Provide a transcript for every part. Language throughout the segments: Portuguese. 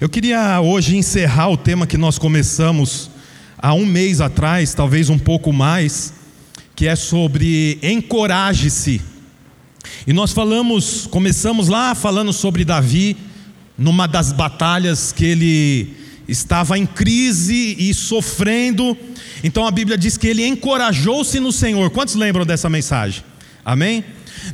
Eu queria hoje encerrar o tema que nós começamos há um mês atrás, talvez um pouco mais, que é sobre encoraje-se. E nós falamos, começamos lá falando sobre Davi, numa das batalhas que ele estava em crise e sofrendo. Então a Bíblia diz que ele encorajou-se no Senhor. Quantos lembram dessa mensagem? Amém?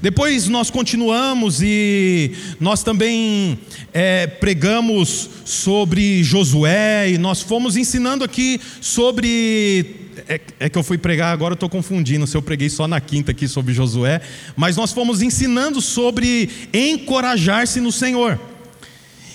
Depois nós continuamos e nós também é, pregamos sobre Josué e nós fomos ensinando aqui sobre. É, é que eu fui pregar agora, eu estou confundindo se eu preguei só na quinta aqui sobre Josué, mas nós fomos ensinando sobre encorajar-se no Senhor.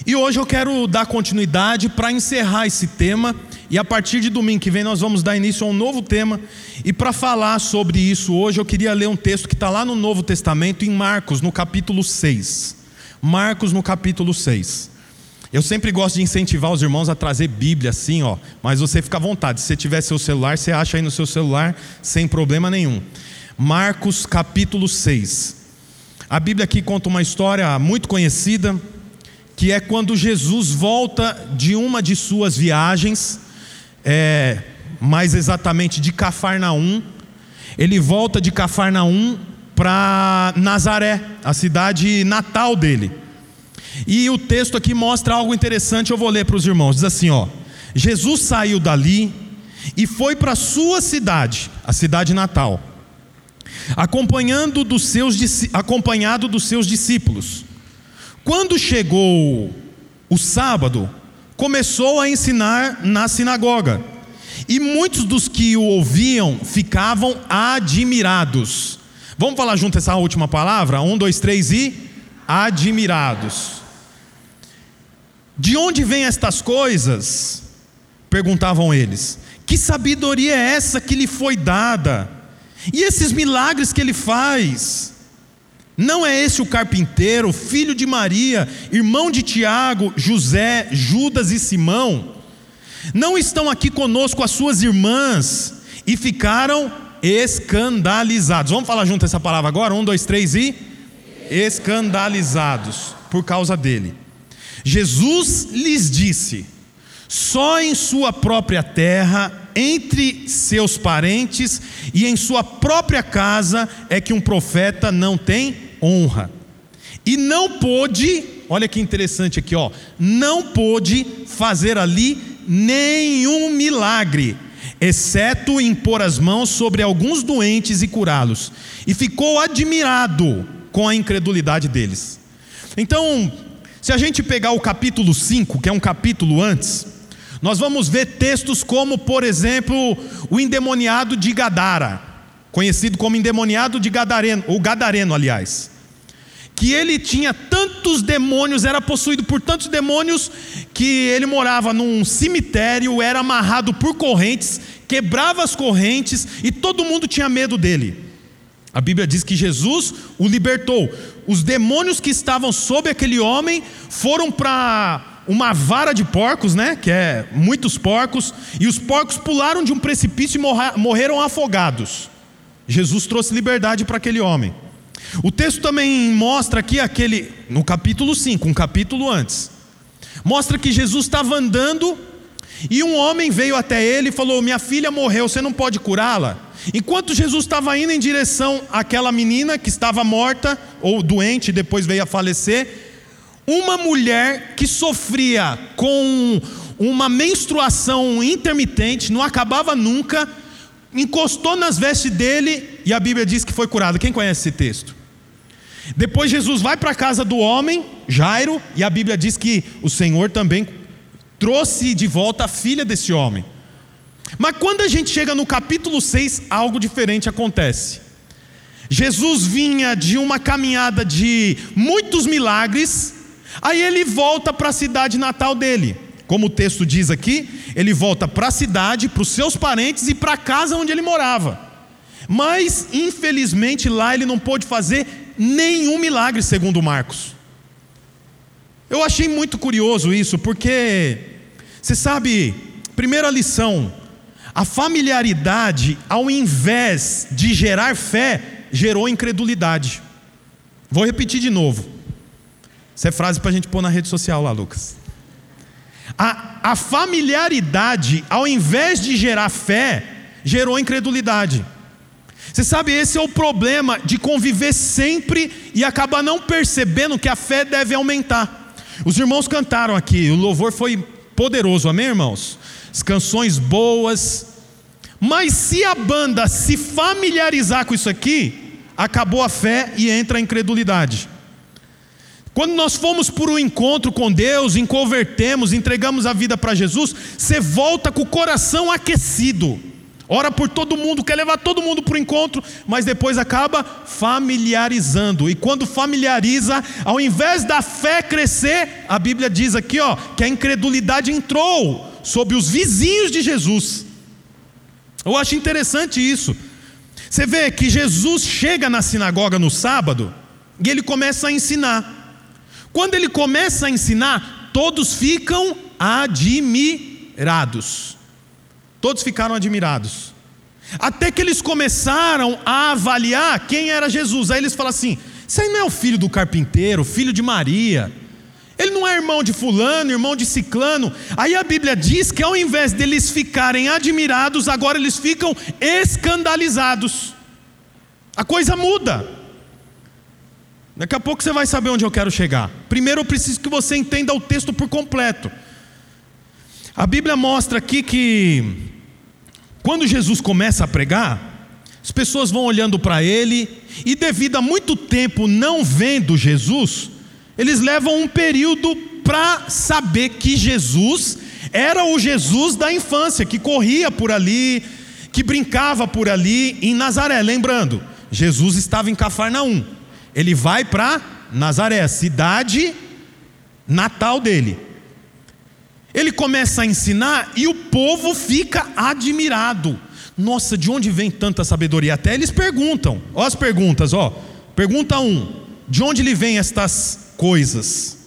E hoje eu quero dar continuidade para encerrar esse tema e a partir de domingo que vem nós vamos dar início a um novo tema. E para falar sobre isso hoje, eu queria ler um texto que está lá no Novo Testamento, em Marcos, no capítulo 6. Marcos, no capítulo 6. Eu sempre gosto de incentivar os irmãos a trazer Bíblia assim, ó. Mas você fica à vontade. Se você tiver seu celular, você acha aí no seu celular sem problema nenhum. Marcos capítulo 6. A Bíblia aqui conta uma história muito conhecida, que é quando Jesus volta de uma de suas viagens é, mais exatamente de Cafarnaum. Ele volta de Cafarnaum para Nazaré, a cidade natal dele. E o texto aqui mostra algo interessante, eu vou ler para os irmãos. Diz assim, ó: Jesus saiu dali e foi para sua cidade, a cidade natal, acompanhando dos seus, acompanhado dos seus discípulos. Quando chegou o sábado, começou a ensinar na sinagoga. E muitos dos que o ouviam ficavam admirados. Vamos falar junto essa última palavra? Um, dois, três e admirados. De onde vêm estas coisas? Perguntavam eles. Que sabedoria é essa que lhe foi dada? E esses milagres que ele faz? Não é esse o carpinteiro, filho de Maria, irmão de Tiago, José, Judas e Simão? Não estão aqui conosco as suas irmãs e ficaram escandalizados. Vamos falar junto essa palavra agora? Um, dois, três e. Escandalizados por causa dele. Jesus lhes disse: só em sua própria terra, entre seus parentes e em sua própria casa é que um profeta não tem honra. E não pôde, olha que interessante aqui, ó, não pôde fazer ali nenhum milagre, exceto impor as mãos sobre alguns doentes e curá-los. E ficou admirado com a incredulidade deles. Então, se a gente pegar o capítulo 5, que é um capítulo antes, nós vamos ver textos como, por exemplo, o endemoniado de Gadara, conhecido como endemoniado de Gadareno, ou Gadareno, aliás que ele tinha tantos demônios, era possuído por tantos demônios, que ele morava num cemitério, era amarrado por correntes, quebrava as correntes e todo mundo tinha medo dele. A Bíblia diz que Jesus o libertou. Os demônios que estavam sob aquele homem foram para uma vara de porcos, né? Que é muitos porcos, e os porcos pularam de um precipício e morreram afogados. Jesus trouxe liberdade para aquele homem. O texto também mostra aqui aquele, no capítulo 5, um capítulo antes, mostra que Jesus estava andando e um homem veio até ele e falou: Minha filha morreu, você não pode curá-la? Enquanto Jesus estava indo em direção àquela menina que estava morta ou doente, depois veio a falecer, uma mulher que sofria com uma menstruação intermitente, não acabava nunca, encostou nas vestes dele e a Bíblia diz que foi curada. Quem conhece esse texto? Depois Jesus vai para a casa do homem, Jairo, e a Bíblia diz que o Senhor também trouxe de volta a filha desse homem. Mas quando a gente chega no capítulo 6, algo diferente acontece. Jesus vinha de uma caminhada de muitos milagres, aí ele volta para a cidade natal dele. Como o texto diz aqui, ele volta para a cidade, para os seus parentes e para a casa onde ele morava. Mas, infelizmente, lá ele não pôde fazer nenhum milagre, segundo Marcos. Eu achei muito curioso isso, porque, você sabe, primeira lição, a familiaridade, ao invés de gerar fé, gerou incredulidade. Vou repetir de novo. Essa é frase para a gente pôr na rede social lá, Lucas. A, a familiaridade, ao invés de gerar fé, gerou incredulidade. Você sabe, esse é o problema de conviver sempre e acabar não percebendo que a fé deve aumentar. Os irmãos cantaram aqui, o louvor foi poderoso, amém, irmãos? As canções boas. Mas se a banda se familiarizar com isso aqui, acabou a fé e entra a incredulidade. Quando nós fomos por um encontro com Deus, convertemos, entregamos a vida para Jesus, você volta com o coração aquecido ora por todo mundo, quer levar todo mundo para o encontro, mas depois acaba familiarizando. E quando familiariza, ao invés da fé crescer, a Bíblia diz aqui, ó, que a incredulidade entrou sobre os vizinhos de Jesus. Eu acho interessante isso. Você vê que Jesus chega na sinagoga no sábado e ele começa a ensinar. Quando ele começa a ensinar, todos ficam admirados. Todos ficaram admirados. Até que eles começaram a avaliar quem era Jesus. Aí eles falam assim: Isso aí não é o filho do carpinteiro, filho de Maria. Ele não é irmão de Fulano, irmão de Ciclano. Aí a Bíblia diz que ao invés deles ficarem admirados, agora eles ficam escandalizados. A coisa muda. Daqui a pouco você vai saber onde eu quero chegar. Primeiro eu preciso que você entenda o texto por completo. A Bíblia mostra aqui que quando Jesus começa a pregar, as pessoas vão olhando para ele, e devido a muito tempo não vendo Jesus, eles levam um período para saber que Jesus era o Jesus da infância, que corria por ali, que brincava por ali em Nazaré. Lembrando, Jesus estava em Cafarnaum, ele vai para Nazaré, cidade natal dele. Ele começa a ensinar e o povo fica admirado. Nossa, de onde vem tanta sabedoria? Até eles perguntam. Ó as perguntas, ó. Pergunta 1: um, De onde lhe vem estas coisas?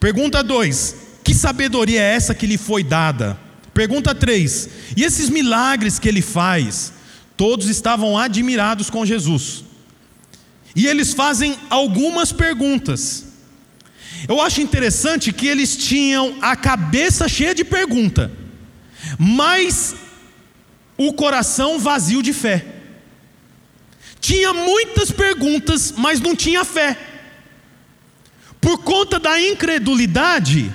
Pergunta 2: Que sabedoria é essa que lhe foi dada? Pergunta 3: E esses milagres que ele faz? Todos estavam admirados com Jesus. E eles fazem algumas perguntas. Eu acho interessante que eles tinham a cabeça cheia de pergunta, mas o coração vazio de fé. Tinha muitas perguntas, mas não tinha fé. Por conta da incredulidade,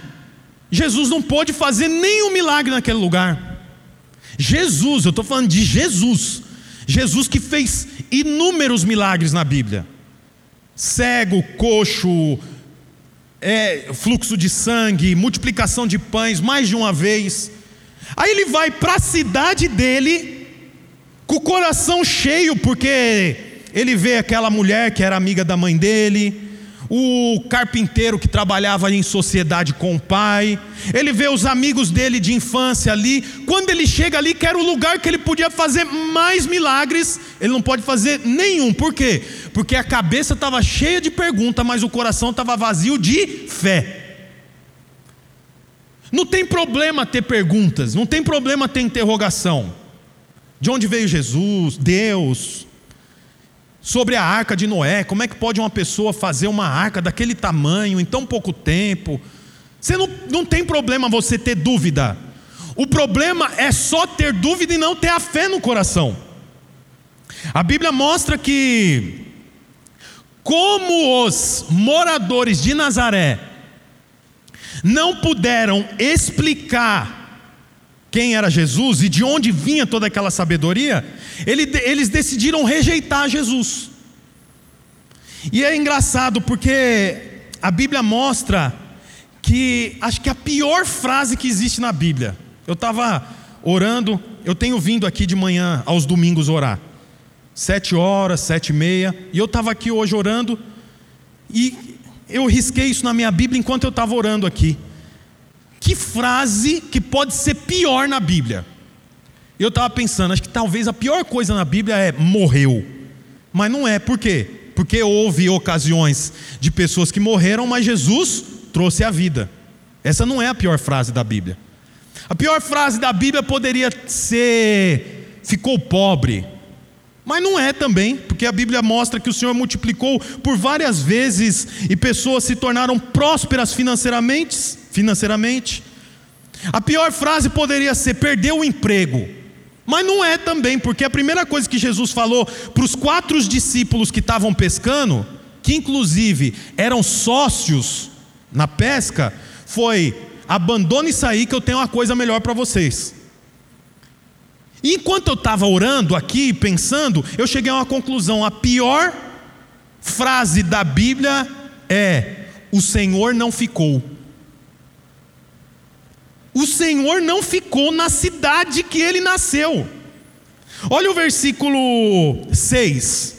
Jesus não pôde fazer nenhum milagre naquele lugar. Jesus, eu estou falando de Jesus. Jesus que fez inúmeros milagres na Bíblia. Cego, coxo, é, fluxo de sangue, multiplicação de pães, mais de uma vez. Aí ele vai para a cidade dele, com o coração cheio, porque ele vê aquela mulher que era amiga da mãe dele, o carpinteiro que trabalhava em sociedade com o pai, ele vê os amigos dele de infância ali. Quando ele chega ali, que era o lugar que ele podia fazer mais milagres, ele não pode fazer nenhum. Por quê? Porque a cabeça estava cheia de perguntas, mas o coração estava vazio de fé. Não tem problema ter perguntas, não tem problema ter interrogação. De onde veio Jesus? Deus? Sobre a arca de Noé. Como é que pode uma pessoa fazer uma arca daquele tamanho em tão pouco tempo? Você não, não tem problema você ter dúvida. O problema é só ter dúvida e não ter a fé no coração. A Bíblia mostra que, como os moradores de Nazaré não puderam explicar quem era Jesus e de onde vinha toda aquela sabedoria, eles decidiram rejeitar Jesus. E é engraçado porque a Bíblia mostra que acho que a pior frase que existe na Bíblia. Eu estava orando, eu tenho vindo aqui de manhã aos domingos orar, sete horas, sete e meia, e eu estava aqui hoje orando e eu risquei isso na minha Bíblia enquanto eu estava orando aqui. Que frase que pode ser pior na Bíblia? Eu estava pensando, acho que talvez a pior coisa na Bíblia é morreu. Mas não é, por quê? Porque houve ocasiões de pessoas que morreram, mas Jesus trouxe a vida. Essa não é a pior frase da Bíblia. A pior frase da Bíblia poderia ser: ficou pobre. Mas não é também, porque a Bíblia mostra que o Senhor multiplicou por várias vezes e pessoas se tornaram prósperas financeiramente, financeiramente. A pior frase poderia ser: perdeu o emprego. Mas não é também, porque a primeira coisa que Jesus falou para os quatro discípulos que estavam pescando, que inclusive eram sócios na pesca, foi: abandone isso aí que eu tenho uma coisa melhor para vocês. E enquanto eu estava orando aqui, pensando, eu cheguei a uma conclusão: a pior frase da Bíblia é: o Senhor não ficou. O Senhor não ficou na cidade que ele nasceu. Olha o versículo 6.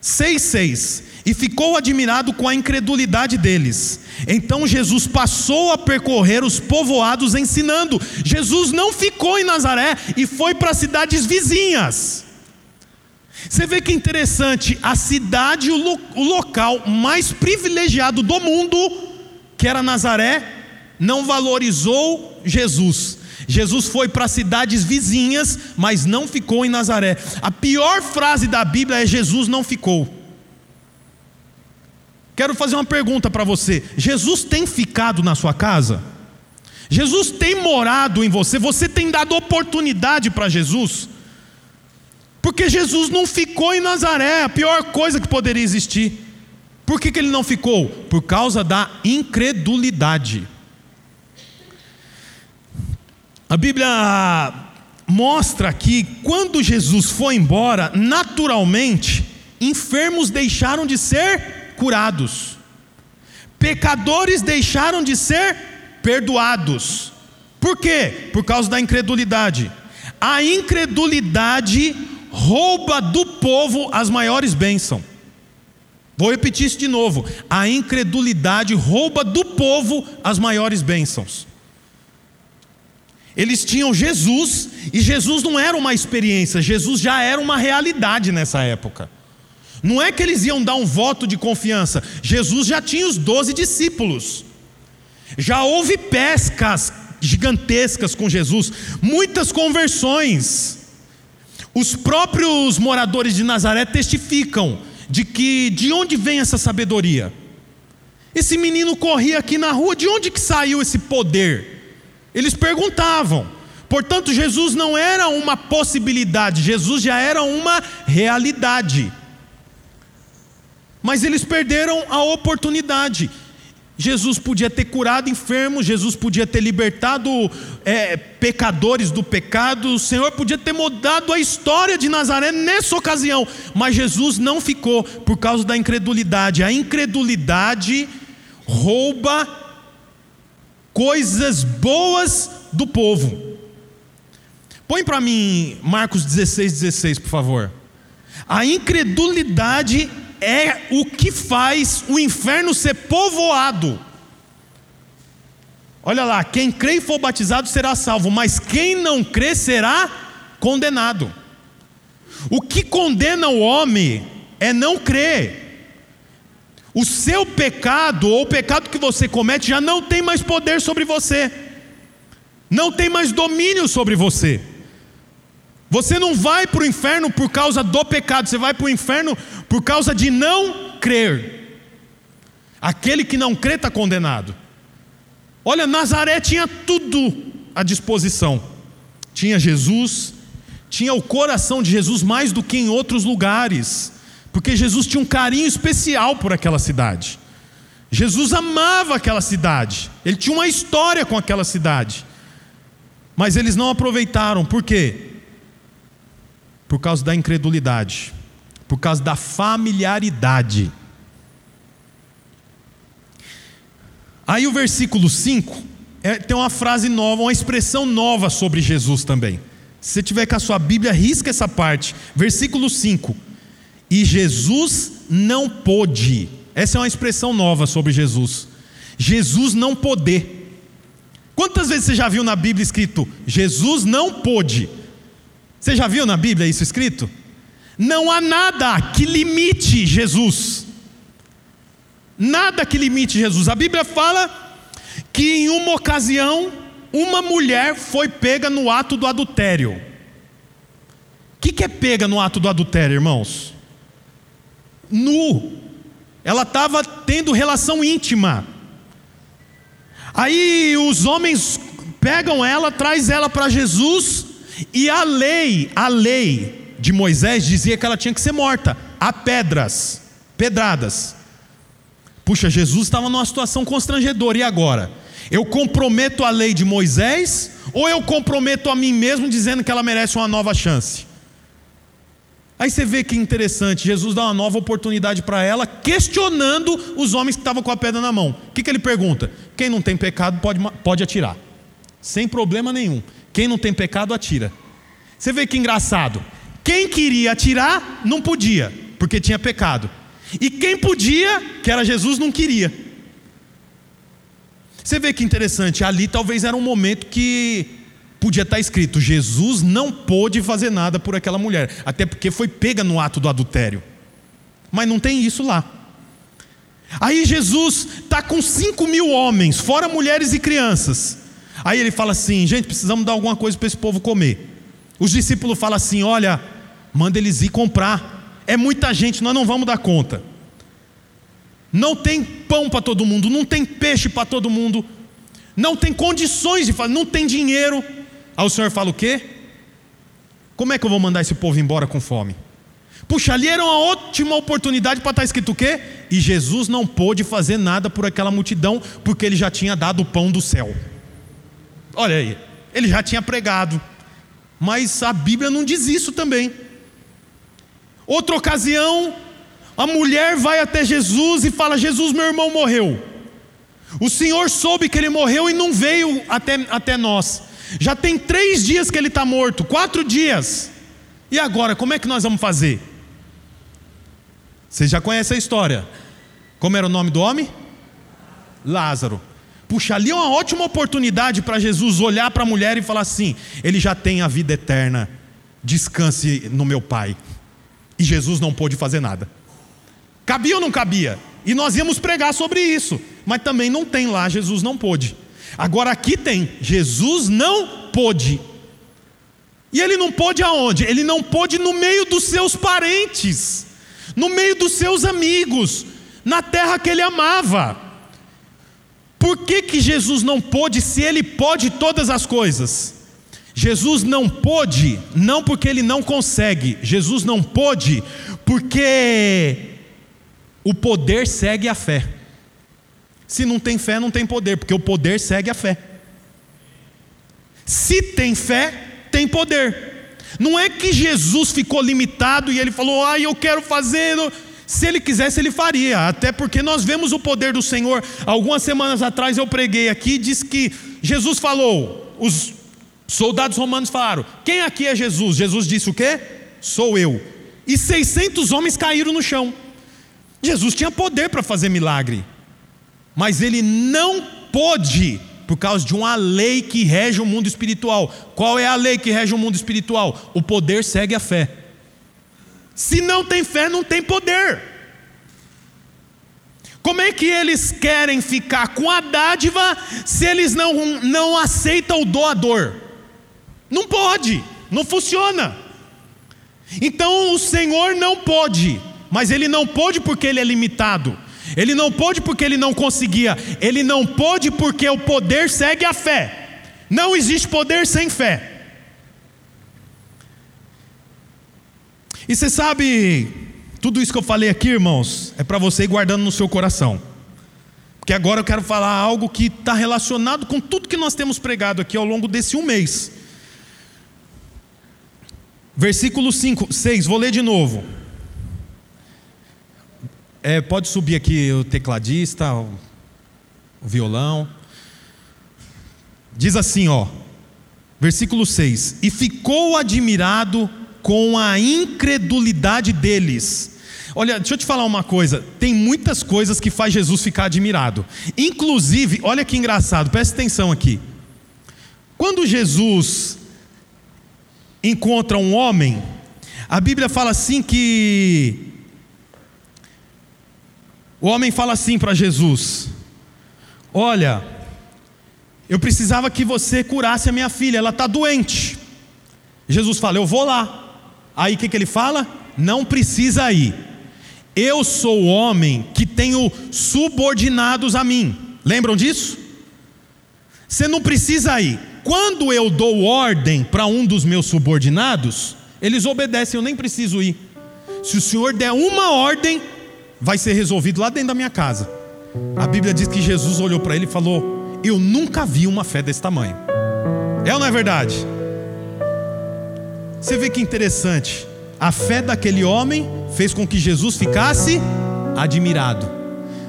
6, 6. E ficou admirado com a incredulidade deles. Então Jesus passou a percorrer os povoados ensinando. Jesus não ficou em Nazaré e foi para cidades vizinhas. Você vê que interessante, a cidade, o, o local mais privilegiado do mundo, que era Nazaré, não valorizou Jesus. Jesus foi para cidades vizinhas, mas não ficou em Nazaré. A pior frase da Bíblia é: Jesus não ficou. Quero fazer uma pergunta para você: Jesus tem ficado na sua casa? Jesus tem morado em você? Você tem dado oportunidade para Jesus? Porque Jesus não ficou em Nazaré, a pior coisa que poderia existir. Por que, que ele não ficou? Por causa da incredulidade. A Bíblia mostra que quando Jesus foi embora, naturalmente, enfermos deixaram de ser curados, pecadores deixaram de ser perdoados. Por quê? Por causa da incredulidade. A incredulidade rouba do povo as maiores bênçãos. Vou repetir isso de novo. A incredulidade rouba do povo as maiores bênçãos. Eles tinham Jesus, e Jesus não era uma experiência, Jesus já era uma realidade nessa época. Não é que eles iam dar um voto de confiança, Jesus já tinha os doze discípulos. Já houve pescas gigantescas com Jesus, muitas conversões. Os próprios moradores de Nazaré testificam de que de onde vem essa sabedoria? Esse menino corria aqui na rua, de onde que saiu esse poder? Eles perguntavam. Portanto, Jesus não era uma possibilidade, Jesus já era uma realidade. Mas eles perderam a oportunidade. Jesus podia ter curado enfermos, Jesus podia ter libertado é, pecadores do pecado, o Senhor podia ter mudado a história de Nazaré nessa ocasião, mas Jesus não ficou por causa da incredulidade. A incredulidade rouba coisas boas do povo. Põe para mim Marcos 16, 16, por favor. A incredulidade é o que faz o inferno ser povoado. Olha lá, quem crê e for batizado será salvo, mas quem não crê será condenado. O que condena o homem é não crer. O seu pecado, ou o pecado que você comete, já não tem mais poder sobre você, não tem mais domínio sobre você. Você não vai para o inferno por causa do pecado, você vai para o inferno por causa de não crer. Aquele que não crê está condenado. Olha, Nazaré tinha tudo à disposição. Tinha Jesus, tinha o coração de Jesus mais do que em outros lugares, porque Jesus tinha um carinho especial por aquela cidade. Jesus amava aquela cidade, ele tinha uma história com aquela cidade, mas eles não aproveitaram, por quê? por causa da incredulidade, por causa da familiaridade. Aí o versículo 5 é, tem uma frase nova, uma expressão nova sobre Jesus também. Se você tiver com a sua Bíblia, risca essa parte. Versículo 5. E Jesus não pôde. Essa é uma expressão nova sobre Jesus. Jesus não poder. Quantas vezes você já viu na Bíblia escrito Jesus não pôde? Você já viu na Bíblia isso escrito? Não há nada que limite Jesus. Nada que limite Jesus. A Bíblia fala que em uma ocasião uma mulher foi pega no ato do adultério. O que, que é pega no ato do adultério, irmãos? Nu. Ela estava tendo relação íntima. Aí os homens pegam ela, traz ela para Jesus, e a lei, a lei de Moisés dizia que ela tinha que ser morta, a pedras, pedradas. Puxa, Jesus estava numa situação constrangedora, e agora? Eu comprometo a lei de Moisés ou eu comprometo a mim mesmo dizendo que ela merece uma nova chance? Aí você vê que interessante, Jesus dá uma nova oportunidade para ela, questionando os homens que estavam com a pedra na mão. O que, que ele pergunta? Quem não tem pecado pode, pode atirar, sem problema nenhum. Quem não tem pecado, atira. Você vê que engraçado. Quem queria atirar, não podia, porque tinha pecado. E quem podia, que era Jesus, não queria. Você vê que interessante, ali talvez era um momento que podia estar escrito: Jesus não pôde fazer nada por aquela mulher, até porque foi pega no ato do adultério. Mas não tem isso lá. Aí Jesus está com cinco mil homens, fora mulheres e crianças. Aí ele fala assim: gente, precisamos dar alguma coisa para esse povo comer. Os discípulos falam assim: olha, manda eles ir comprar. É muita gente, nós não vamos dar conta. Não tem pão para todo mundo, não tem peixe para todo mundo, não tem condições de fazer, não tem dinheiro. Aí o Senhor fala o quê? Como é que eu vou mandar esse povo embora com fome? Puxa, ali era uma ótima oportunidade para estar tá escrito o quê? E Jesus não pôde fazer nada por aquela multidão, porque ele já tinha dado o pão do céu. Olha aí, ele já tinha pregado. Mas a Bíblia não diz isso também. Outra ocasião, a mulher vai até Jesus e fala: Jesus, meu irmão morreu. O Senhor soube que ele morreu e não veio até, até nós. Já tem três dias que ele está morto, quatro dias. E agora, como é que nós vamos fazer? Vocês já conhecem a história. Como era o nome do homem? Lázaro. Puxa, ali é uma ótima oportunidade para Jesus olhar para a mulher e falar assim: ele já tem a vida eterna, descanse no meu Pai. E Jesus não pôde fazer nada. Cabia ou não cabia? E nós íamos pregar sobre isso, mas também não tem lá, Jesus não pôde. Agora aqui tem, Jesus não pôde. E ele não pôde aonde? Ele não pôde no meio dos seus parentes, no meio dos seus amigos, na terra que ele amava. Por que, que Jesus não pôde se ele pode todas as coisas? Jesus não pôde, não porque ele não consegue, Jesus não pôde, porque o poder segue a fé. Se não tem fé, não tem poder, porque o poder segue a fé. Se tem fé, tem poder. Não é que Jesus ficou limitado e ele falou, ah, eu quero fazer. Se ele quisesse, ele faria, até porque nós vemos o poder do Senhor. Algumas semanas atrás eu preguei aqui, disse que Jesus falou, os soldados romanos falaram: Quem aqui é Jesus? Jesus disse o quê? Sou eu. E 600 homens caíram no chão. Jesus tinha poder para fazer milagre mas ele não pôde por causa de uma lei que rege o mundo espiritual. Qual é a lei que rege o mundo espiritual? O poder segue a fé. Se não tem fé, não tem poder. Como é que eles querem ficar com a dádiva se eles não, não aceitam o doador? Não pode, não funciona. Então o Senhor não pode, mas Ele não pode porque Ele é limitado. Ele não pôde porque ele não conseguia, ele não pôde porque o poder segue a fé. Não existe poder sem fé. E você sabe, tudo isso que eu falei aqui, irmãos, é para você ir guardando no seu coração. Porque agora eu quero falar algo que está relacionado com tudo que nós temos pregado aqui ao longo desse um mês. Versículo 5, 6, vou ler de novo. É, pode subir aqui o tecladista, o, violão. Diz assim, ó, versículo 6: E ficou admirado com a incredulidade deles. Olha, deixa eu te falar uma coisa: tem muitas coisas que faz Jesus ficar admirado. Inclusive, olha que engraçado, presta atenção aqui. Quando Jesus encontra um homem, a Bíblia fala assim que o homem fala assim para Jesus: Olha, eu precisava que você curasse a minha filha, ela está doente. Jesus fala: Eu vou lá. Aí o que, que ele fala? Não precisa ir. Eu sou o homem que tenho subordinados a mim. Lembram disso? Você não precisa ir. quando eu dou ordem para um dos meus subordinados, eles obedecem, eu nem preciso ir. Se o Senhor der uma ordem, vai ser resolvido lá dentro da minha casa. A Bíblia diz que Jesus olhou para ele e falou: Eu nunca vi uma fé desse tamanho. É ou não é verdade? Você vê que interessante. A fé daquele homem fez com que Jesus ficasse admirado.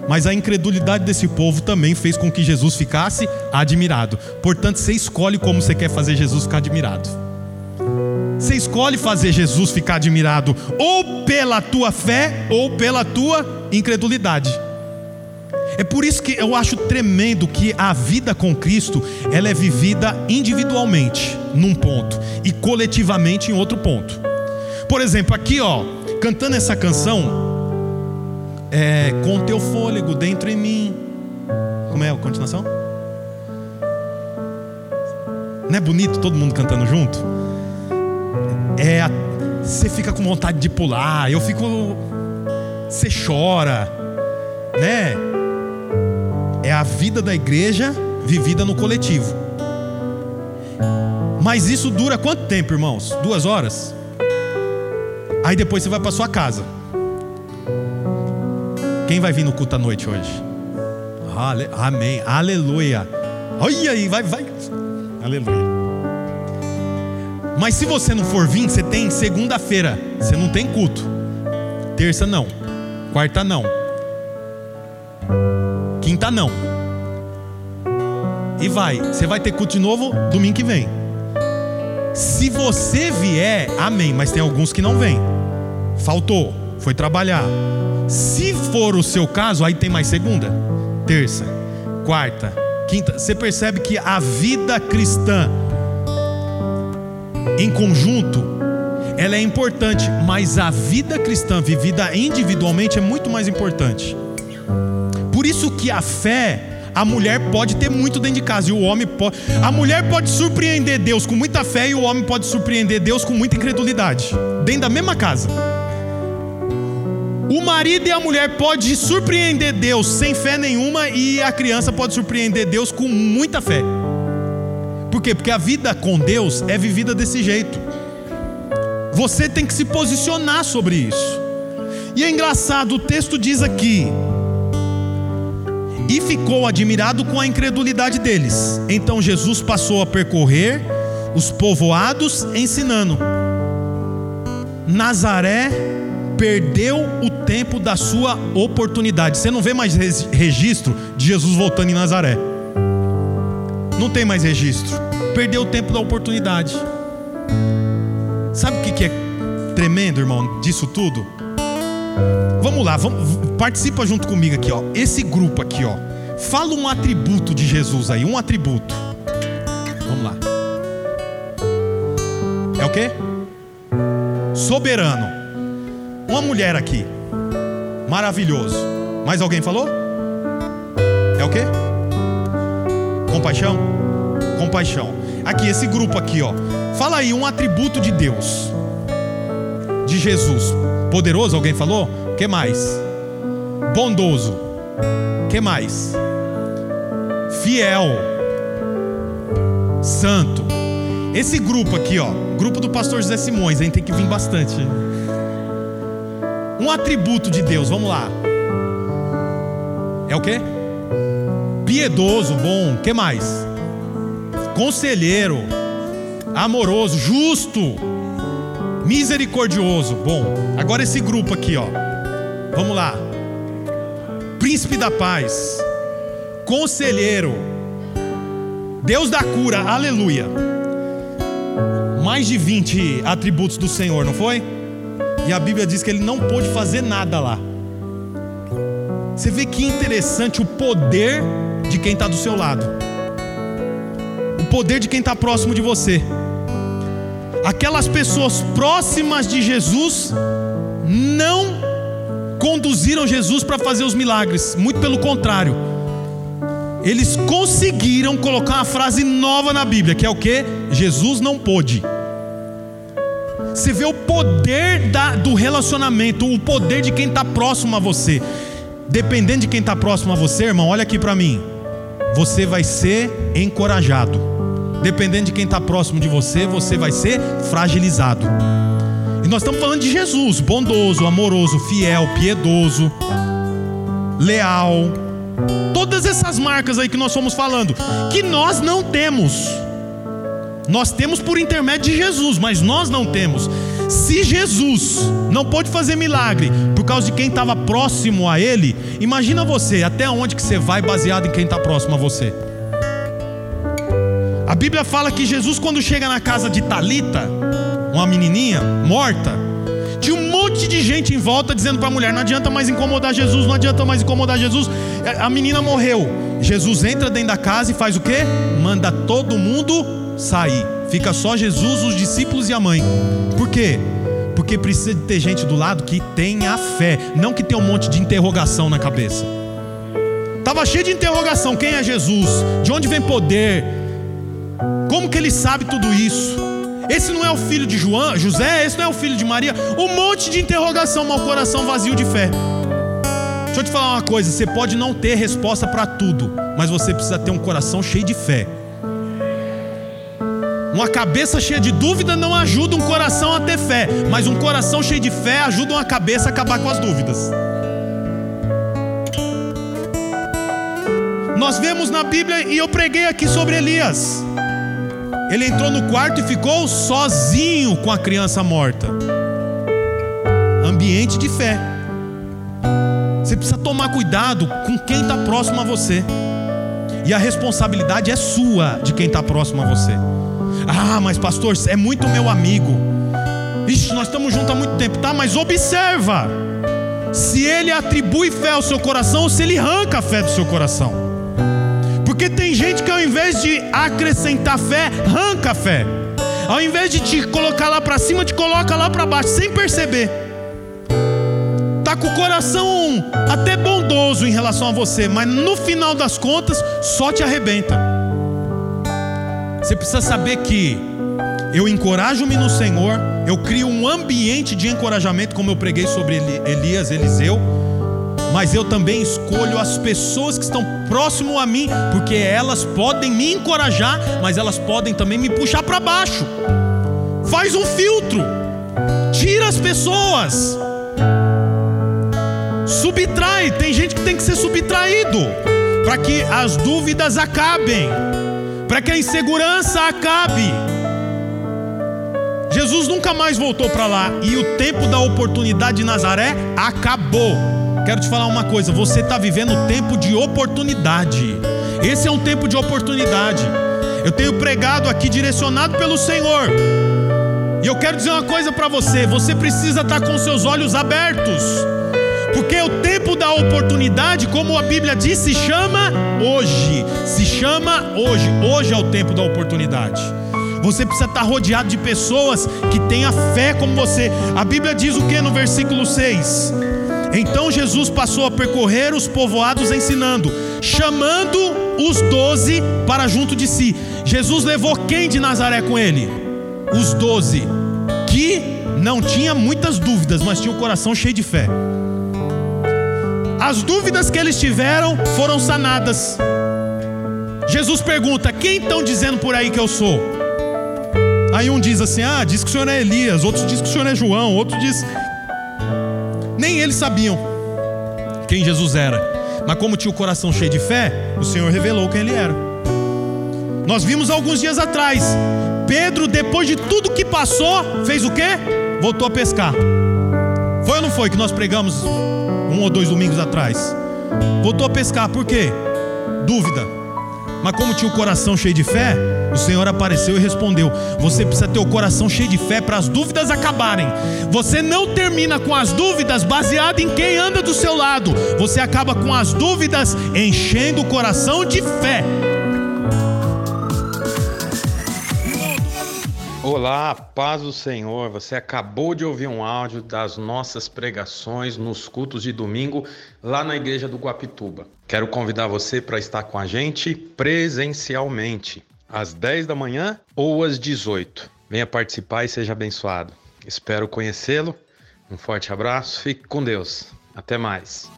Mas a incredulidade desse povo também fez com que Jesus ficasse admirado. Portanto, você escolhe como você quer fazer Jesus ficar admirado. Você escolhe fazer Jesus ficar admirado ou pela tua fé ou pela tua incredulidade. É por isso que eu acho tremendo que a vida com Cristo ela é vivida individualmente num ponto e coletivamente em outro ponto. Por exemplo, aqui ó, cantando essa canção, é, com teu fôlego dentro em mim. Como é a continuação? Não é bonito todo mundo cantando junto? É, você fica com vontade de pular, eu fico, você chora, né? É a vida da igreja vivida no coletivo. Mas isso dura quanto tempo, irmãos? Duas horas? Aí depois você vai para sua casa. Quem vai vir no culto à noite hoje? Amém. Aleluia. Olha aí, vai, vai. Aleluia. Mas se você não for vir, você tem segunda-feira, você não tem culto. Terça não. Quarta não. Quinta não. E vai. Você vai ter culto de novo domingo que vem. Se você vier, amém. Mas tem alguns que não vêm. Faltou, foi trabalhar. Se for o seu caso, aí tem mais segunda, terça, quarta, quinta. Você percebe que a vida cristã em conjunto, ela é importante, mas a vida cristã vivida individualmente é muito mais importante. Por isso que a fé a mulher pode ter muito dentro de casa e o homem pode. A mulher pode surpreender Deus com muita fé e o homem pode surpreender Deus com muita incredulidade, dentro da mesma casa. O marido e a mulher pode surpreender Deus sem fé nenhuma e a criança pode surpreender Deus com muita fé. Por quê? Porque a vida com Deus é vivida desse jeito. Você tem que se posicionar sobre isso. E é engraçado, o texto diz aqui: E ficou admirado com a incredulidade deles. Então Jesus passou a percorrer os povoados ensinando. Nazaré perdeu o tempo da sua oportunidade. Você não vê mais registro de Jesus voltando em Nazaré. Não tem mais registro. Perdeu o tempo da oportunidade. Sabe o que é tremendo, irmão, disso tudo? Vamos lá, vamos, participa junto comigo aqui, ó. Esse grupo aqui, ó. Fala um atributo de Jesus aí, um atributo. Vamos lá. É o quê? Soberano. Uma mulher aqui. Maravilhoso. Mais alguém falou? É o quê? Compaixão? Compaixão. Aqui, esse grupo aqui, ó. Fala aí um atributo de Deus. De Jesus. Poderoso, alguém falou? Que mais? Bondoso. Que mais? Fiel. Santo. Esse grupo aqui, ó, grupo do pastor José Simões, gente tem que vir bastante. Um atributo de Deus, vamos lá. É o que? Piedoso, bom, que mais? Conselheiro, amoroso, justo, misericordioso. Bom, agora esse grupo aqui, ó. Vamos lá. Príncipe da paz, conselheiro, Deus da cura, aleluia. Mais de 20 atributos do Senhor, não foi? E a Bíblia diz que ele não pôde fazer nada lá. Você vê que interessante o poder de quem está do seu lado, poder de quem está próximo de você. Aquelas pessoas próximas de Jesus não conduziram Jesus para fazer os milagres, muito pelo contrário. Eles conseguiram colocar uma frase nova na Bíblia, que é o que? Jesus não pôde. Você vê o poder da, do relacionamento, o poder de quem está próximo a você. Dependendo de quem está próximo a você, irmão, olha aqui para mim. Você vai ser encorajado. Dependendo de quem está próximo de você, você vai ser fragilizado. E nós estamos falando de Jesus, bondoso, amoroso, fiel, piedoso, leal. Todas essas marcas aí que nós fomos falando, que nós não temos. Nós temos por intermédio de Jesus, mas nós não temos. Se Jesus não pôde fazer milagre por causa de quem estava próximo a Ele, imagina você, até onde que você vai baseado em quem está próximo a você. Bíblia fala que Jesus, quando chega na casa de Talita, uma menininha morta, tinha um monte de gente em volta dizendo para a mulher: não adianta mais incomodar Jesus, não adianta mais incomodar Jesus. A menina morreu. Jesus entra dentro da casa e faz o quê? Manda todo mundo sair. Fica só Jesus, os discípulos e a mãe. Por quê? Porque precisa de ter gente do lado que tenha fé, não que tenha um monte de interrogação na cabeça. Tava cheio de interrogação: quem é Jesus? De onde vem poder? Como que ele sabe tudo isso? Esse não é o filho de João, José, esse não é o filho de Maria. Um monte de interrogação, mas o coração vazio de fé. Deixa eu te falar uma coisa: você pode não ter resposta para tudo, mas você precisa ter um coração cheio de fé. Uma cabeça cheia de dúvida não ajuda um coração a ter fé, mas um coração cheio de fé ajuda uma cabeça a acabar com as dúvidas. Nós vemos na Bíblia, e eu preguei aqui sobre Elias. Ele entrou no quarto e ficou sozinho com a criança morta. Ambiente de fé. Você precisa tomar cuidado com quem está próximo a você. E a responsabilidade é sua de quem está próximo a você. Ah, mas pastor, é muito meu amigo. Ixi, nós estamos juntos há muito tempo, tá? Mas observa se ele atribui fé ao seu coração ou se ele arranca a fé do seu coração. Porque tem gente que ao invés de acrescentar fé, arranca fé. Ao invés de te colocar lá para cima, te coloca lá para baixo, sem perceber. Tá com o coração até bondoso em relação a você, mas no final das contas só te arrebenta. Você precisa saber que eu encorajo-me no Senhor, eu crio um ambiente de encorajamento, como eu preguei sobre Elias, Eliseu, mas eu também escolho as pessoas que estão próximo a mim, porque elas podem me encorajar, mas elas podem também me puxar para baixo. Faz um filtro, tira as pessoas, subtrai. Tem gente que tem que ser subtraído para que as dúvidas acabem para que a insegurança acabe. Jesus nunca mais voltou para lá e o tempo da oportunidade de Nazaré acabou. Quero te falar uma coisa: você está vivendo um tempo de oportunidade. Esse é um tempo de oportunidade. Eu tenho pregado aqui direcionado pelo Senhor. E eu quero dizer uma coisa para você: você precisa estar tá com seus olhos abertos. Porque o tempo da oportunidade, como a Bíblia diz, se chama hoje. Se chama hoje. Hoje é o tempo da oportunidade. Você precisa estar rodeado de pessoas que tenham fé como você. A Bíblia diz o que no versículo 6? Então Jesus passou a percorrer os povoados ensinando, chamando os doze para junto de si. Jesus levou quem de Nazaré com ele? Os doze, que não tinha muitas dúvidas, mas tinha o coração cheio de fé. As dúvidas que eles tiveram foram sanadas. Jesus pergunta: Quem estão dizendo por aí que eu sou? Aí um diz assim: Ah, diz que o senhor é Elias. Outros diz que o senhor é João. Outro diz. Eles sabiam quem Jesus era. Mas como tinha o coração cheio de fé, o Senhor revelou quem ele era. Nós vimos alguns dias atrás. Pedro, depois de tudo que passou, fez o quê? Voltou a pescar. Foi ou não foi que nós pregamos um ou dois domingos atrás. Voltou a pescar, por quê? Dúvida. Mas como tinha o coração cheio de fé, o Senhor apareceu e respondeu: Você precisa ter o coração cheio de fé para as dúvidas acabarem. Você não termina com as dúvidas baseado em quem anda do seu lado. Você acaba com as dúvidas enchendo o coração de fé. Olá, paz do Senhor. Você acabou de ouvir um áudio das nossas pregações nos cultos de domingo lá na igreja do Guapituba. Quero convidar você para estar com a gente presencialmente, às 10 da manhã ou às 18. Venha participar e seja abençoado. Espero conhecê-lo. Um forte abraço, fique com Deus. Até mais.